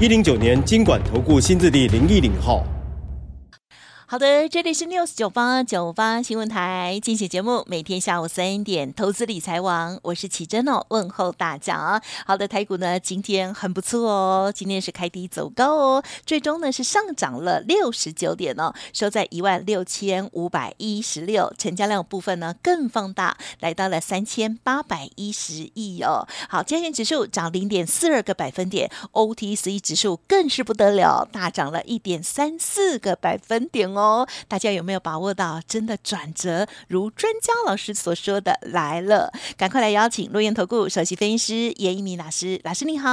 一零九年金管投顾新字第零一零号。好的，这里是 News 九八九八新闻台，进行节目，每天下午三点，投资理财王，我是奇珍哦，问候大家。好的，台股呢今天很不错哦，今天是开低走高哦，最终呢是上涨了六十九点哦，收在一万六千五百一十六，成交量部分呢更放大，来到了三千八百一十亿哦。好，加权指数涨零点四二个百分点，OTC 指数更是不得了，大涨了一点三四个百分点哦。哦，大家有没有把握到真的转折？如专家老师所说的来了，赶快来邀请陆源投顾首席分析师严一鸣老师，老师你好。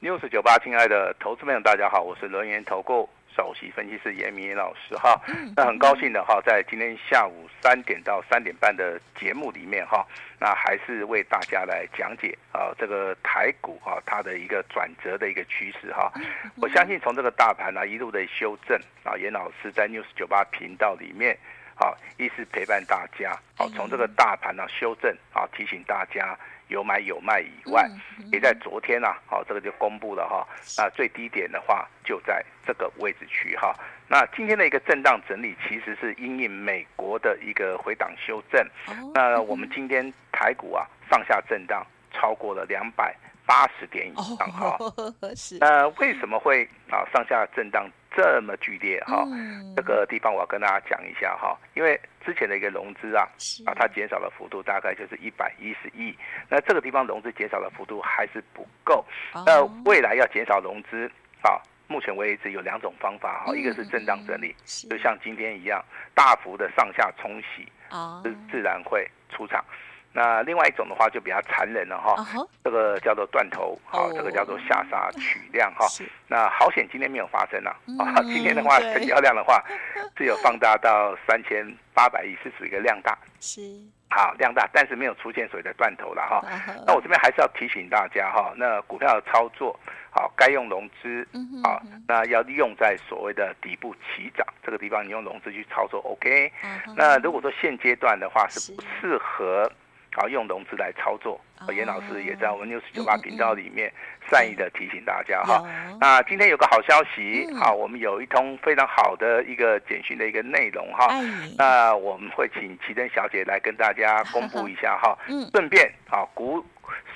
六四九八，亲爱的投资朋友，大家好，我是轮源投顾。首席分析师严一民老师哈，那很高兴的哈，在今天下午三点到三点半的节目里面哈，那还是为大家来讲解啊这个台股哈它的一个转折的一个趋势哈。我相信从这个大盘啊一路的修正啊，严老师在 News 九八频道里面啊，一是陪伴大家，好从这个大盘啊修正啊提醒大家。有买有卖以外，也在昨天啊，好，这个就公布了哈，那最低点的话就在这个位置区哈。那今天的一个震荡整理，其实是因应美国的一个回档修正。那我们今天台股啊上下震荡超过了两百八十点以上哈。那为什么会啊上下震荡？这么剧烈哈，这个地方我要跟大家讲一下哈，因为之前的一个融资啊，啊它减少的幅度大概就是一百一十亿，那这个地方融资减少的幅度还是不够，那未来要减少融资啊，目前为止有两种方法哈，一个是震荡整理，就像今天一样大幅的上下冲洗，自自然会出场。那另外一种的话就比较残忍了哈，uh huh. 这个叫做断头，好，oh. 这个叫做下杀取量哈。是那好险今天没有发生啊，啊、嗯，今天的话成交量的话 是有放大到三千八百亿，是属于一个量大，是好量大，但是没有出现所谓的断头了哈。Uh huh. 那我这边还是要提醒大家哈，那股票的操作好，该用融资啊，那要用在所谓的底部起涨这个地方，你用融资去操作 OK。Uh. 那如果说现阶段的话是不适合。好，用融资来操作，严老师也在我们 News 九八频道里面善意的提醒大家哈。那今天有个好消息，好，我们有一通非常好的一个简讯的一个内容哈。那我们会请奇珍小姐来跟大家公布一下哈。顺便好鼓。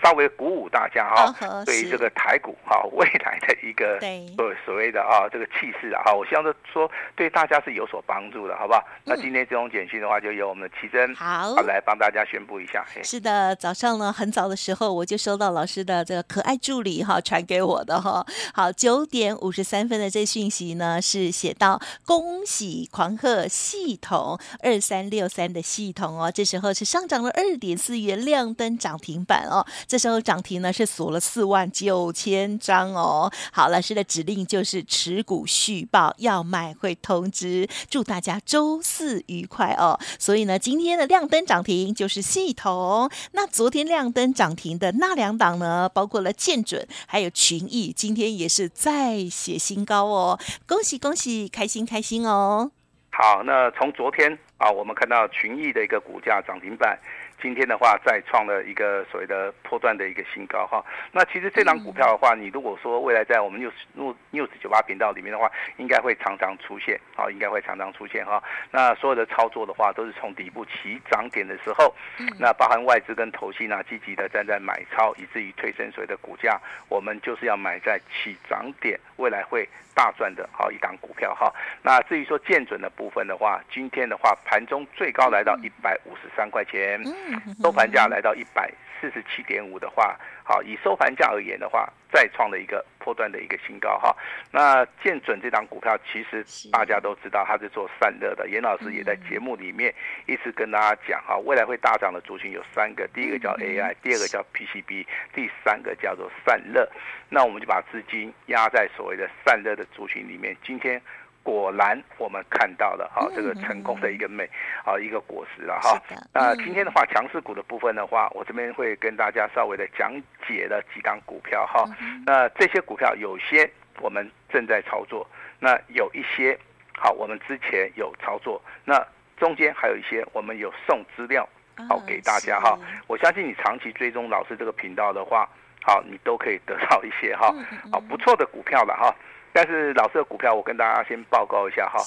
稍微鼓舞大家哈，对于这个台股哈 未来的一个所所谓的啊这个气势啊哈，我希望说对大家是有所帮助的，好不好？那今天这种简讯的话，就由我们的奇珍好来帮大家宣布一下。是的，早上呢很早的时候我就收到老师的这个可爱助理哈传给我的哈。好，九点五十三分的这讯息呢是写到恭喜狂贺系统二三六三的系统哦，这时候是上涨了二点四元，亮灯涨停板哦。这时候涨停呢是锁了四万九千张哦。好，老师的指令就是持股续报，要买会通知。祝大家周四愉快哦。所以呢，今天的亮灯涨停就是系统。那昨天亮灯涨停的那两档呢，包括了建准还有群益，今天也是再写新高哦。恭喜恭喜，开心开心哦。好，那从昨天啊，我们看到群益的一个股价涨停板。今天的话，再创了一个所谓的破断的一个新高哈。那其实这档股票的话，你如果说未来在我们 news news 九八频道里面的话，应该会常常出现，好，应该会常常出现哈。那所有的操作的话，都是从底部起涨点的时候，那包含外资跟投信啊，积极的站在买超，以至于推升所谓的股价，我们就是要买在起涨点，未来会大赚的好一档股票哈。那至于说建准的部分的话，今天的话盘中最高来到一百五十三块钱。收盘价来到一百四十七点五的话，好，以收盘价而言的话，再创了一个破断的一个新高哈。那建准这档股票，其实大家都知道它是做散热的，严老师也在节目里面一直跟大家讲哈，未来会大涨的族群有三个，第一个叫 AI，第二个叫 PCB，第三个叫做散热。那我们就把资金压在所谓的散热的族群里面，今天。果然，我们看到了哈，这个成功的一个美啊一个果实了哈。那今天的话，强势股的部分的话，我这边会跟大家稍微的讲解了几档股票哈。那这些股票有些我们正在操作，那有一些好，我们之前有操作，那中间还有一些我们有送资料好给大家哈。我相信你长期追踪老师这个频道的话，好，你都可以得到一些哈，好不错的股票了哈。但是老师的股票，我跟大家先报告一下哈。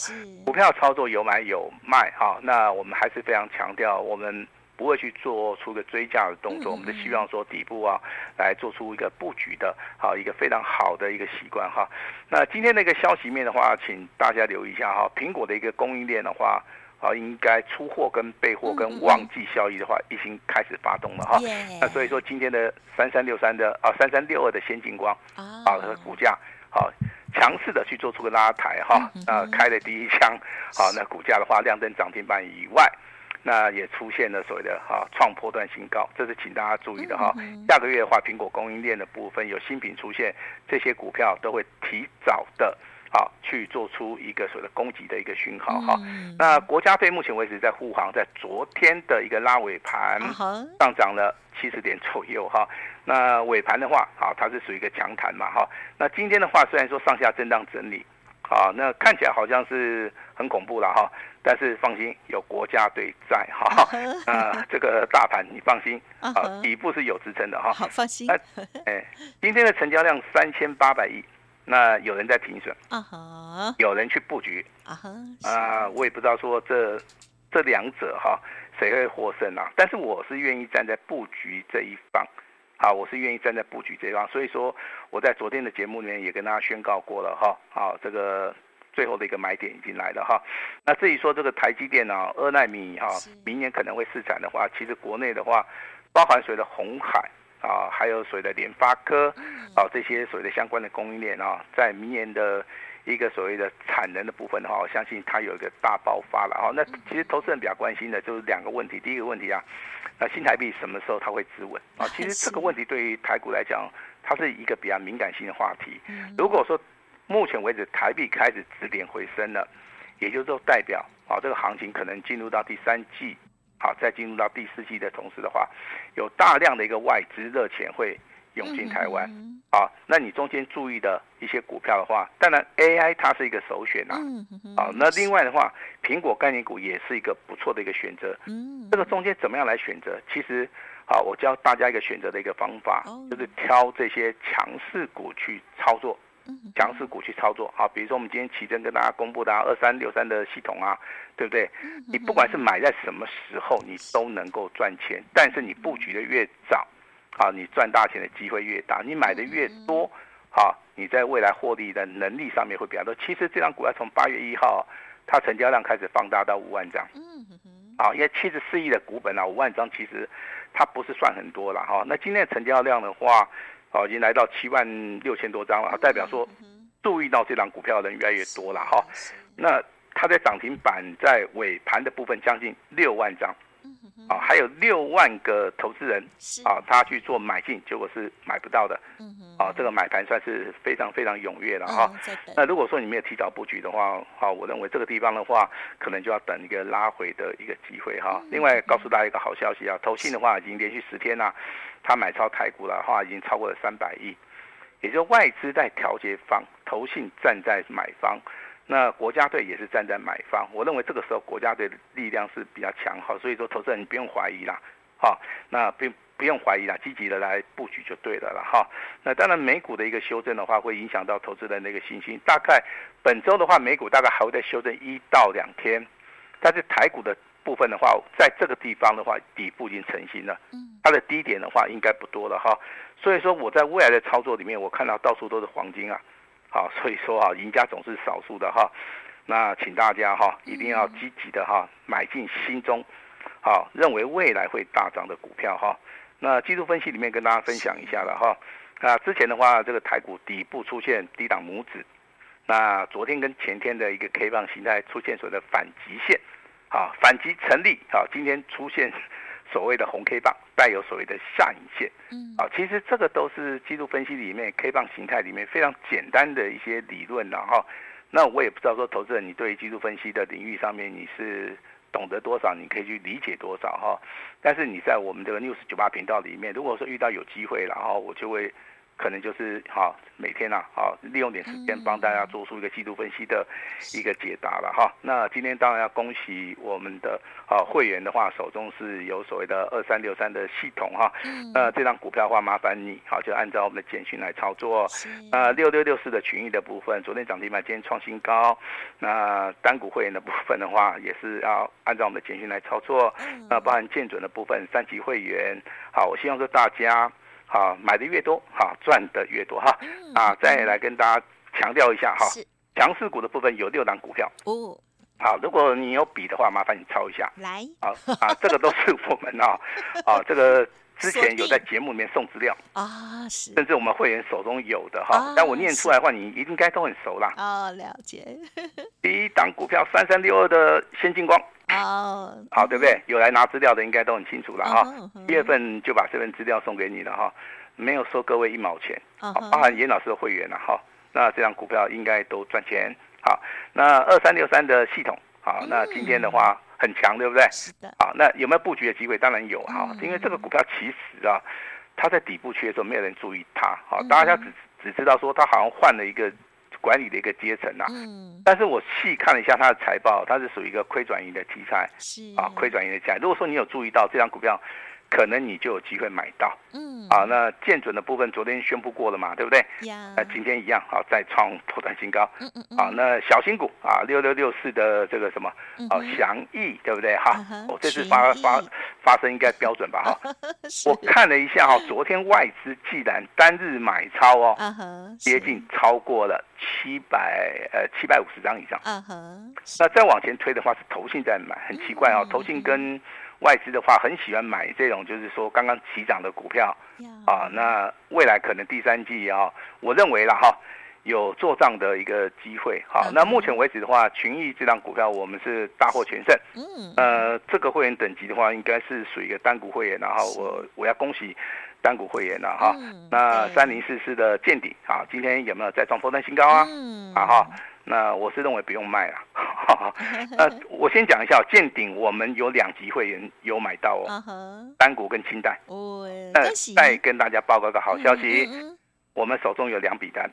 股票操作有买有卖哈。那我们还是非常强调，我们不会去做出个追价的动作。我们是希望说底部啊，来做出一个布局的，好一个非常好的一个习惯哈。那今天那个消息面的话，请大家留意一下哈。苹果的一个供应链的话，啊，应该出货跟备货跟旺季效益的话，已经开始发动了哈。那所以说今天的三三六三的啊，三三六二的先进光啊，它的股价好。强势的去做出个拉抬哈，啊，开了第一枪，好，那股价的话亮灯涨停板以外，那也出现了所谓的哈创波段新高，这是请大家注意的哈。下个月的话，苹果供应链的部分有新品出现，这些股票都会提早的。好，去做出一个所谓的攻击的一个讯号哈。那国家队目前为止在护航，在昨天的一个拉尾盘上涨了七十点左右哈。那尾盘的话，好，它是属于一个强弹嘛哈。那今天的话，虽然说上下震荡整理，好，那看起来好像是很恐怖了哈。但是放心，有国家队在哈。呃，这个大盘你放心，啊，底部是有支撑的哈。好，放心。哎，今天的成交量三千八百亿。那有人在停损，uh huh. 有人去布局，uh huh. 啊，我也不知道说这这两者哈谁会获胜啊？但是我是愿意站在布局这一方，啊，我是愿意站在布局这一方。所以说我在昨天的节目里面也跟大家宣告过了哈，好，这个最后的一个买点已经来了哈。那至于说这个台积电啊，二纳米哈，明年可能会试产的话，其实国内的话，包含谁的红海。啊，还有所谓的联发科，啊，这些所谓的相关的供应链啊，在明年的一个所谓的产能的部分的话，我相信它有一个大爆发了啊。那其实投资人比较关心的就是两个问题，第一个问题啊，那新台币什么时候它会止稳啊？其实这个问题对于台股来讲，它是一个比较敏感性的话题。如果说目前为止台币开始止点回升了，也就是说代表啊，这个行情可能进入到第三季。好，再进入到第四季的同时的话，有大量的一个外资热钱会涌进台湾。好，那你中间注意的一些股票的话，当然 AI 它是一个首选啊。好，那另外的话，苹果概念股也是一个不错的一个选择。嗯这个中间怎么样来选择？其实，好，我教大家一个选择的一个方法，就是挑这些强势股去操作。强势股去操作，好，比如说我们今天奇珍跟大家公布的二三六三的系统啊，对不对？你不管是买在什么时候，你都能够赚钱。但是你布局的越早，啊，你赚大钱的机会越大。你买的越多，好，你在未来获利的能力上面会比较多。其实这张股票从八月一号，它成交量开始放大到五万张，啊，因为七十四亿的股本啊，五万张其实它不是算很多了哈。那今天的成交量的话，哦，已经来到七万六千多张了，代表说注意到这档股票的人越来越多了哈。那它在涨停板在尾盘的部分将近六万张。啊，还有六万个投资人啊，他去做买进，结果是买不到的。嗯啊，这个买盘算是非常非常踊跃了哈。那如果说你没有提早布局的话，好，我认为这个地方的话，可能就要等一个拉回的一个机会哈。另外，告诉大家一个好消息啊，投信的话已经连续十天了，他买超台股的话已经超过了三百亿，也就是外资在调节方，投信站在买方。那国家队也是站在买方，我认为这个时候国家队的力量是比较强，哈，所以说投资人你不用怀疑啦，哈，那不不用怀疑啦，积极的来布局就对了了哈。那当然美股的一个修正的话，会影响到投资人的一个信心。大概本周的话，美股大概还会再修正一到两天，但是台股的部分的话，在这个地方的话，底部已经成型了，它的低点的话应该不多了哈。所以说我在未来的操作里面，我看到到处都是黄金啊。好，所以说哈，赢家总是少数的哈。那请大家哈，一定要积极的哈，买进心中好，认为未来会大涨的股票哈。那技术分析里面跟大家分享一下了哈。那之前的话，这个台股底部出现低档拇指，那昨天跟前天的一个 K 棒形态出现所谓的反击线，好，反击成立，好，今天出现所谓的红 K 棒，带有所谓的下影线，嗯，啊，其实这个都是技术分析里面 K 棒形态里面非常简单的一些理论了哈。那我也不知道说，投资人你对于技术分析的领域上面你是懂得多少，你可以去理解多少哈。但是你在我们这个 News 九八频道里面，如果说遇到有机会，然后我就会。可能就是哈，每天呐、啊，好利用点时间帮大家做出一个季度分析的一个解答了哈。那今天当然要恭喜我们的啊会员的话，手中是有所谓的二三六三的系统哈。那这张股票的话，麻烦你好就按照我们的简讯来操作。呃，六六六四的群益的部分，昨天涨停板，今天创新高。那单股会员的部分的话，也是要按照我们的简讯来操作。那包含建准的部分，三级会员，好，我希望说大家。好，买的越多，好赚的越多哈。啊，再来跟大家强调一下哈，强势股的部分有六档股票。哦，好，如果你有笔的话，麻烦你抄一下。来，啊啊，这个都是我们啊，啊，这个之前有在节目里面送资料啊，是，甚至我们会员手中有的哈，但我念出来的话，你应该都很熟啦。哦，了解。第一档股票三三六二的先进光。哦，好，对不对？有来拿资料的应该都很清楚了哈。一月份就把这份资料送给你了哈，没有收各位一毛钱，好，包含严老师的会员了哈。那这张股票应该都赚钱。好，那二三六三的系统，好，那今天的话很强，对不对？是的。好，那有没有布局的机会？当然有哈，因为这个股票其实啊，它在底部区的时候没有人注意它，好，大家只只知道说它好像换了一个。管理的一个阶层呐、啊，嗯，但是我细看了一下它的财报，它是属于一个亏转盈的题材，是。啊，亏转盈的题材。如果说你有注意到这张股票，可能你就有机会买到，嗯，啊，那建准的部分昨天宣布过了嘛，对不对？呀，那今天一样，好，再创破断新高，嗯嗯，啊，那小新股啊，六六六四的这个什么，啊，祥益，对不对？哈，我这次发发发生应该标准吧？哈，我看了一下哈，昨天外资既然单日买超哦，接近超过了七百呃七百五十张以上，嗯哼，那再往前推的话是投信在买，很奇怪哦，投信跟外资的话很喜欢买这种，就是说刚刚起涨的股票，啊，那未来可能第三季啊，我认为了哈，有做账的一个机会。哈，那目前为止的话，群益这档股票我们是大获全胜。嗯，呃，这个会员等级的话，应该是属于一个单股会员，然后我我要恭喜单股会员了哈。那三零四四的见底啊，今天有没有再创波段新高啊？嗯，啊哈。那我是认为不用卖了，呃，我先讲一下见顶，我们有两级会员有买到哦，单股跟清代，那再跟大家报告个好消息。我们手中有两笔单，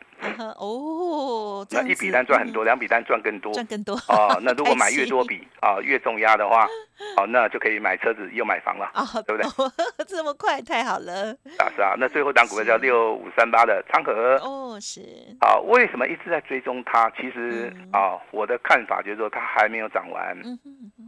哦，那一笔单赚很多，两笔单赚更多，赚更多。哦。那如果买 越多笔啊，越重压的话，哦，那就可以买车子又买房了，对不对？这么快，太好了。啊，是啊。那最后档股票叫六五三八的昌河，哦，是。啊，为什么一直在追踪它？其实啊，我的看法就是说它还没有涨完，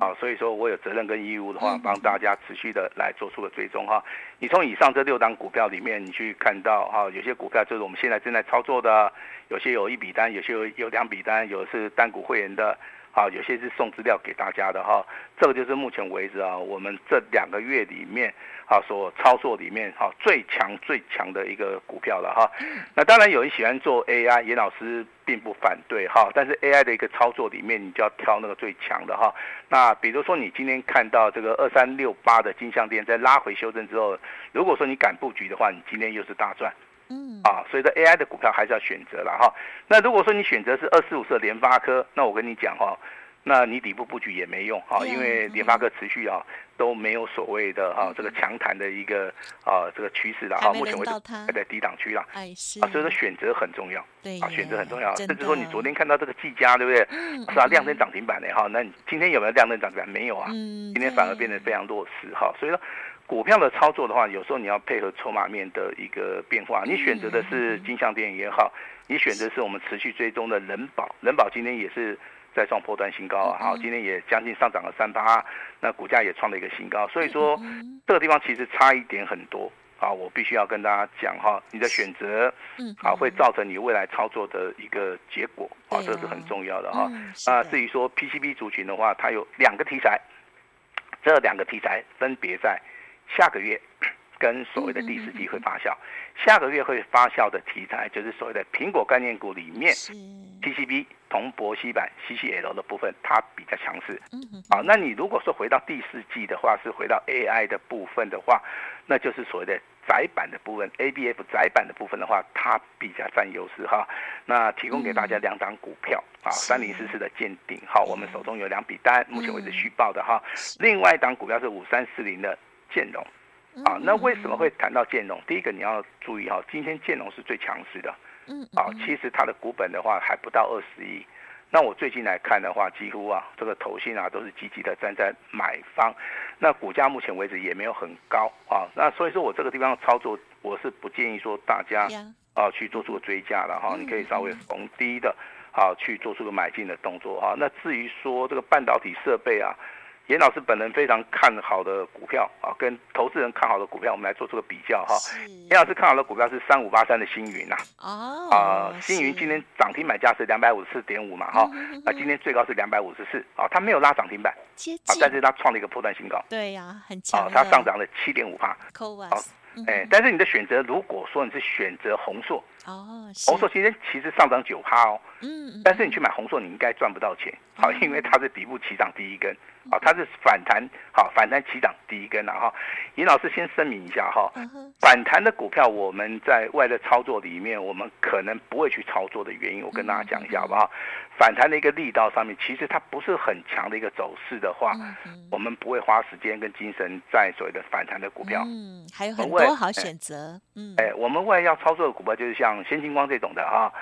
啊，所以说我有责任跟义务的话，帮大家持续的来做出个追踪哈。你从以上这六档股票里面，你去看到哈，有些股票。就是我们现在正在操作的，有些有一笔单，有些有有两笔单，有的是单股会员的，好，有些是送资料给大家的哈。这个就是目前为止啊，我们这两个月里面啊所操作里面哈最强最强的一个股票了哈。那当然有人喜欢做 AI，严老师并不反对哈，但是 AI 的一个操作里面，你就要挑那个最强的哈。那比如说你今天看到这个二三六八的金像电在拉回修正之后，如果说你敢布局的话，你今天又是大赚。嗯啊，所以说 AI 的股票还是要选择了哈。那如果说你选择是二四五四的联发科，那我跟你讲哈，那你底部布局也没用哈，因为联发科持续啊都没有所谓的哈这个强弹的一个啊这个趋势了哈。目前为止还在低档区了，哎是啊，所以说选择很重要，对啊，选择很重要。甚至说你昨天看到这个技嘉对不对？是啊，亮灯涨停板的哈。那你今天有没有亮灯涨停板？没有啊，今天反而变得非常弱势哈。所以说。股票的操作的话，有时候你要配合筹码面的一个变化。你选择的是金像电也好，你选择是我们持续追踪的人保，人保今天也是在创破断新高啊，好，今天也将近上涨了三八，那股价也创了一个新高。所以说这个地方其实差一点很多啊，我必须要跟大家讲哈，你的选择，啊，会造成你未来操作的一个结果啊，这是很重要的哈。那至于说 PCB 族群的话，它有两个题材。这两个题材分别在下个月跟所谓的第四季会发酵。下个月会发酵的题材就是所谓的苹果概念股里面，PCB 铜箔锡板 CCL 的部分，它比较强势。好，那你如果说回到第四季的话，是回到 AI 的部分的话，那就是所谓的窄板的部分，ABF 窄板的部分的话，它比较占优势哈。那提供给大家两档股票啊，三零四四的健鼎，哈，我们手中有两笔单，目前为止续报的哈。另外一档股票是五三四零的建融。啊，那为什么会谈到建融？第一个你要注意哈，今天建融是最强势的，嗯，啊，其实它的股本的话还不到二十亿。那我最近来看的话，几乎啊这个投信啊都是积极的站在买方。那股价目前为止也没有很高啊，那所以说我这个地方操作，我是不建议说大家啊去做出个追加的哈，你可以稍微逢低的啊去做出个买进的动作哈。那至于说这个半导体设备啊。严老师本人非常看好的股票啊，跟投资人看好的股票，我们来做出个比较哈。严老师看好的股票是三五八三的星云呐。哦。啊，星云今天涨停板价是两百五十四点五嘛哈，啊，今天最高是两百五十四啊，它没有拉涨停板，啊，但是它创了一个波段新高。对呀，很强。啊，它上涨了七点五帕。好。哎，但是你的选择，如果说你是选择红硕，哦，红硕今天其实上涨九趴哦，嗯，但是你去买红硕，你应该赚不到钱，好，因为它是底部起涨第一根，好，它是反弹，好，反弹起涨第一根了哈。尹老师先声明一下哈，反弹的股票我们在外的操作里面，我们可能不会去操作的原因，我跟大家讲一下好不好？反弹的一个力道上面，其实它不是很强的一个走势的话，我们不会花时间跟精神在所谓的反弹的股票。嗯，还有很多好选择。嗯，哎，我们未来要操作的股票就是像先进光这种的啊，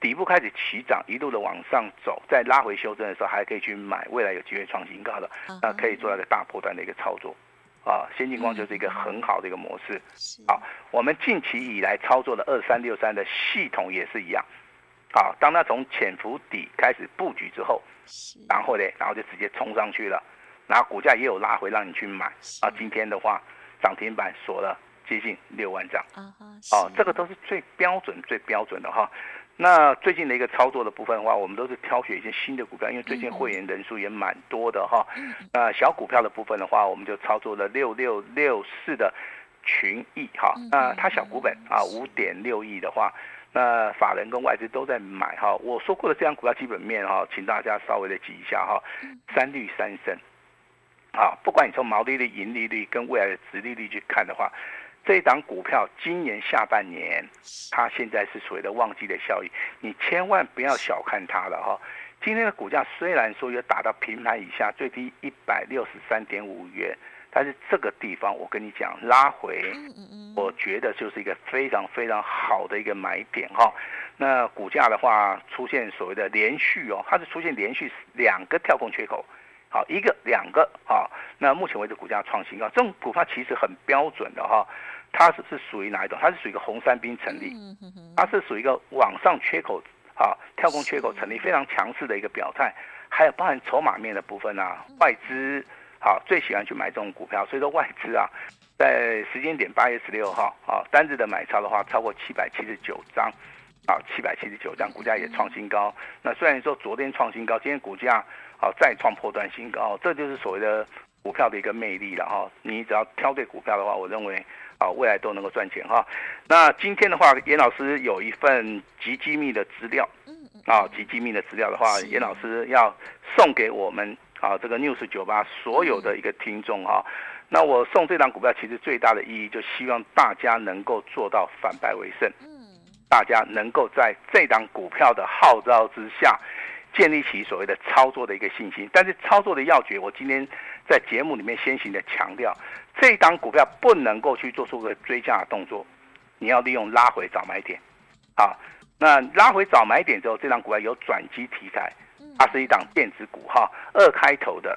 底部开始起涨，一路的往上走，再拉回修正的时候，还可以去买未来有机会创新高的，那可以做一个大波段的一个操作。啊，先进光就是一个很好的一个模式。好，我们近期以来操作的二三六三的系统也是一样。好，当它从潜伏底开始布局之后，然后呢，然后就直接冲上去了，然后股价也有拉回让你去买。啊，今天的话涨停板锁了接近六万张。哦，这个都是最标准、最标准的哈。那最近的一个操作的部分的话，我们都是挑选一些新的股票，因为最近会员人数也蛮多的哈。那小股票的部分的话，我们就操作了六六六四的群益哈。那它小股本啊，五点六亿的话。那法人跟外资都在买哈，我说过的这张股票基本面哈，请大家稍微的记一下哈，三率三升，啊，不管你从毛利率、盈利率跟未来的殖利率去看的话，这一档股票今年下半年，它现在是所谓的旺季的效益，你千万不要小看它了哈。今天的股价虽然说有打到平盘以下，最低一百六十三点五元。但是这个地方，我跟你讲，拉回，我觉得就是一个非常非常好的一个买点哈。那股价的话，出现所谓的连续哦，它是出现连续两个跳空缺口，好，一个两个啊。那目前为止，股价创新高，这种股票其实很标准的哈。它是是属于哪一种？它是属于一个红三兵成立，它是属于一个往上缺口啊，跳空缺口成立非常强势的一个表态。还有包含筹码面的部分啊，外资。好，最喜欢去买这种股票，所以说外资啊，在时间点八月十六号，啊，单日的买超的话超过七百七十九张，啊，七百七十九张，股价也创新高。那虽然说昨天创新高，今天股价啊再创破断新高，这就是所谓的股票的一个魅力了哈。你只要挑对股票的话，我认为啊未来都能够赚钱哈。那今天的话，严老师有一份极机密的资料，啊，极机密的资料的话，严老师要送给我们。啊，这个 News 九八所有的一个听众哈，那我送这档股票，其实最大的意义就希望大家能够做到反败为胜，大家能够在这档股票的号召之下，建立起所谓的操作的一个信心。但是操作的要诀，我今天在节目里面先行的强调，这档股票不能够去做出个追加的动作，你要利用拉回找买点，好，那拉回找买点之后，这档股票有转机题材。它是一档电子股哈，二开头的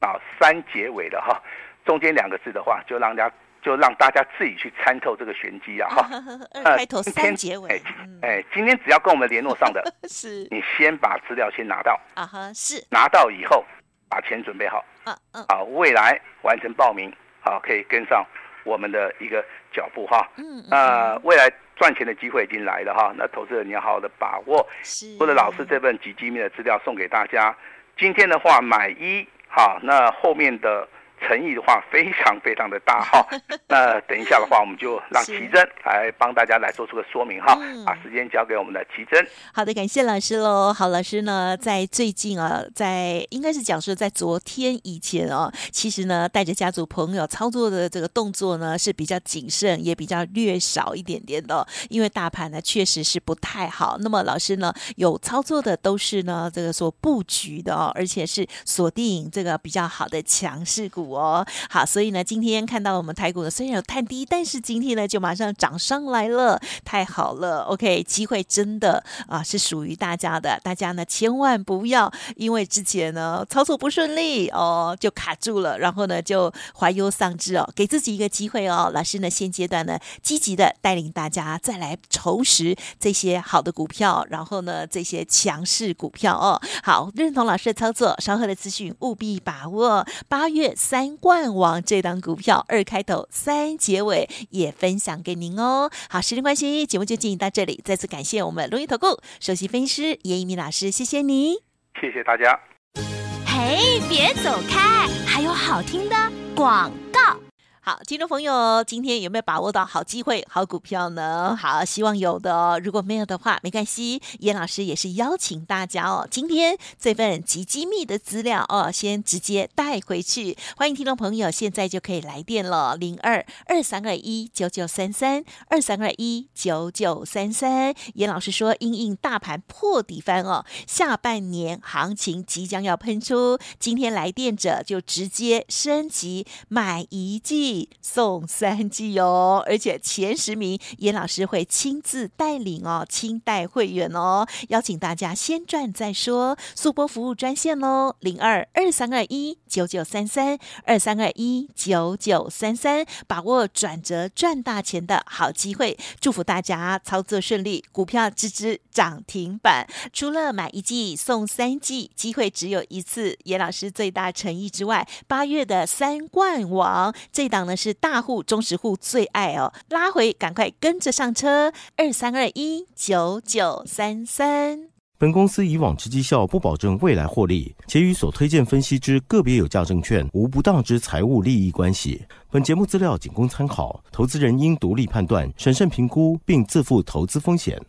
啊，三结尾的哈，中间两个字的话，就让大家就让大家自己去参透这个玄机啊哈。二开头三结尾，哎，今天只要跟我们联络上的，是，你先把资料先拿到。啊哈，是，拿到以后把钱准备好，嗯嗯，啊，未来完成报名，好，可以跟上我们的一个脚步哈，嗯，呃，未来。赚钱的机会已经来了哈，那投资人你要好好的把握。是，或者老师这份极机密的资料送给大家。今天的话买一好，那后面的诚意的话非常非常的大哈。那等一下的话，我们就让奇珍来帮大家来做出个说明哈。把时间交给我们的奇珍。好的，感谢老师喽。好，老师呢，在最近啊，在应该是讲说在昨天以前哦，其实呢，带着家族朋友操作的这个动作呢是比较谨慎，也比较略少一点点的，因为大盘呢确实是不太好。那么老师呢有操作的都是呢这个所布局的哦，而且是锁定这个比较好的强势股哦。好，所以呢今天看到我们台股呢虽然有探低，但是今天呢就马上涨上来了，太好了。OK，机会真的啊是属于大家的，大家呢千万不要因为之前呢操作不顺利哦就卡住了，然后呢就怀忧丧志哦，给自己一个机会哦。老师呢现阶段呢积极的带领大家再来重拾这些好的股票，然后呢这些强势股票哦。好，认同老师的操作，稍后的资讯务必把握。八月三冠王这档股票二开头三结尾也分享给您哦。好，时间关系，节目就进行到这里，再次感谢我们龙运投顾首席分析师严一鸣老师，谢谢你，谢谢大家。嘿，别走开，还有好听的广告。好，听众朋友，今天有没有把握到好机会、好股票呢？好，希望有的哦。如果没有的话，没关系。严老师也是邀请大家哦，今天这份极机密的资料哦，先直接带回去。欢迎听众朋友，现在就可以来电了，零二二三二一九九三三二三二一九九三三。严老师说，因应大盘破底翻哦，下半年行情即将要喷出，今天来电者就直接升级买一季。送三季哦，而且前十名严老师会亲自带领哦，亲带会员哦，邀请大家先赚再说。速播服务专线喽，零二二三二一九九三三二三二一九九三三，把握转折赚大钱的好机会，祝福大家操作顺利，股票支支涨停板。除了买一季送三季，机会只有一次，严老师最大诚意之外，八月的三冠王这档档。呢是大户、中实户最爱哦，拉回赶快跟着上车，二三二一九九三三。本公司以往之绩效不保证未来获利，且与所推荐分析之个别有价证券无不当之财务利益关系。本节目资料仅供参考，投资人应独立判断、审慎评估，并自负投资风险。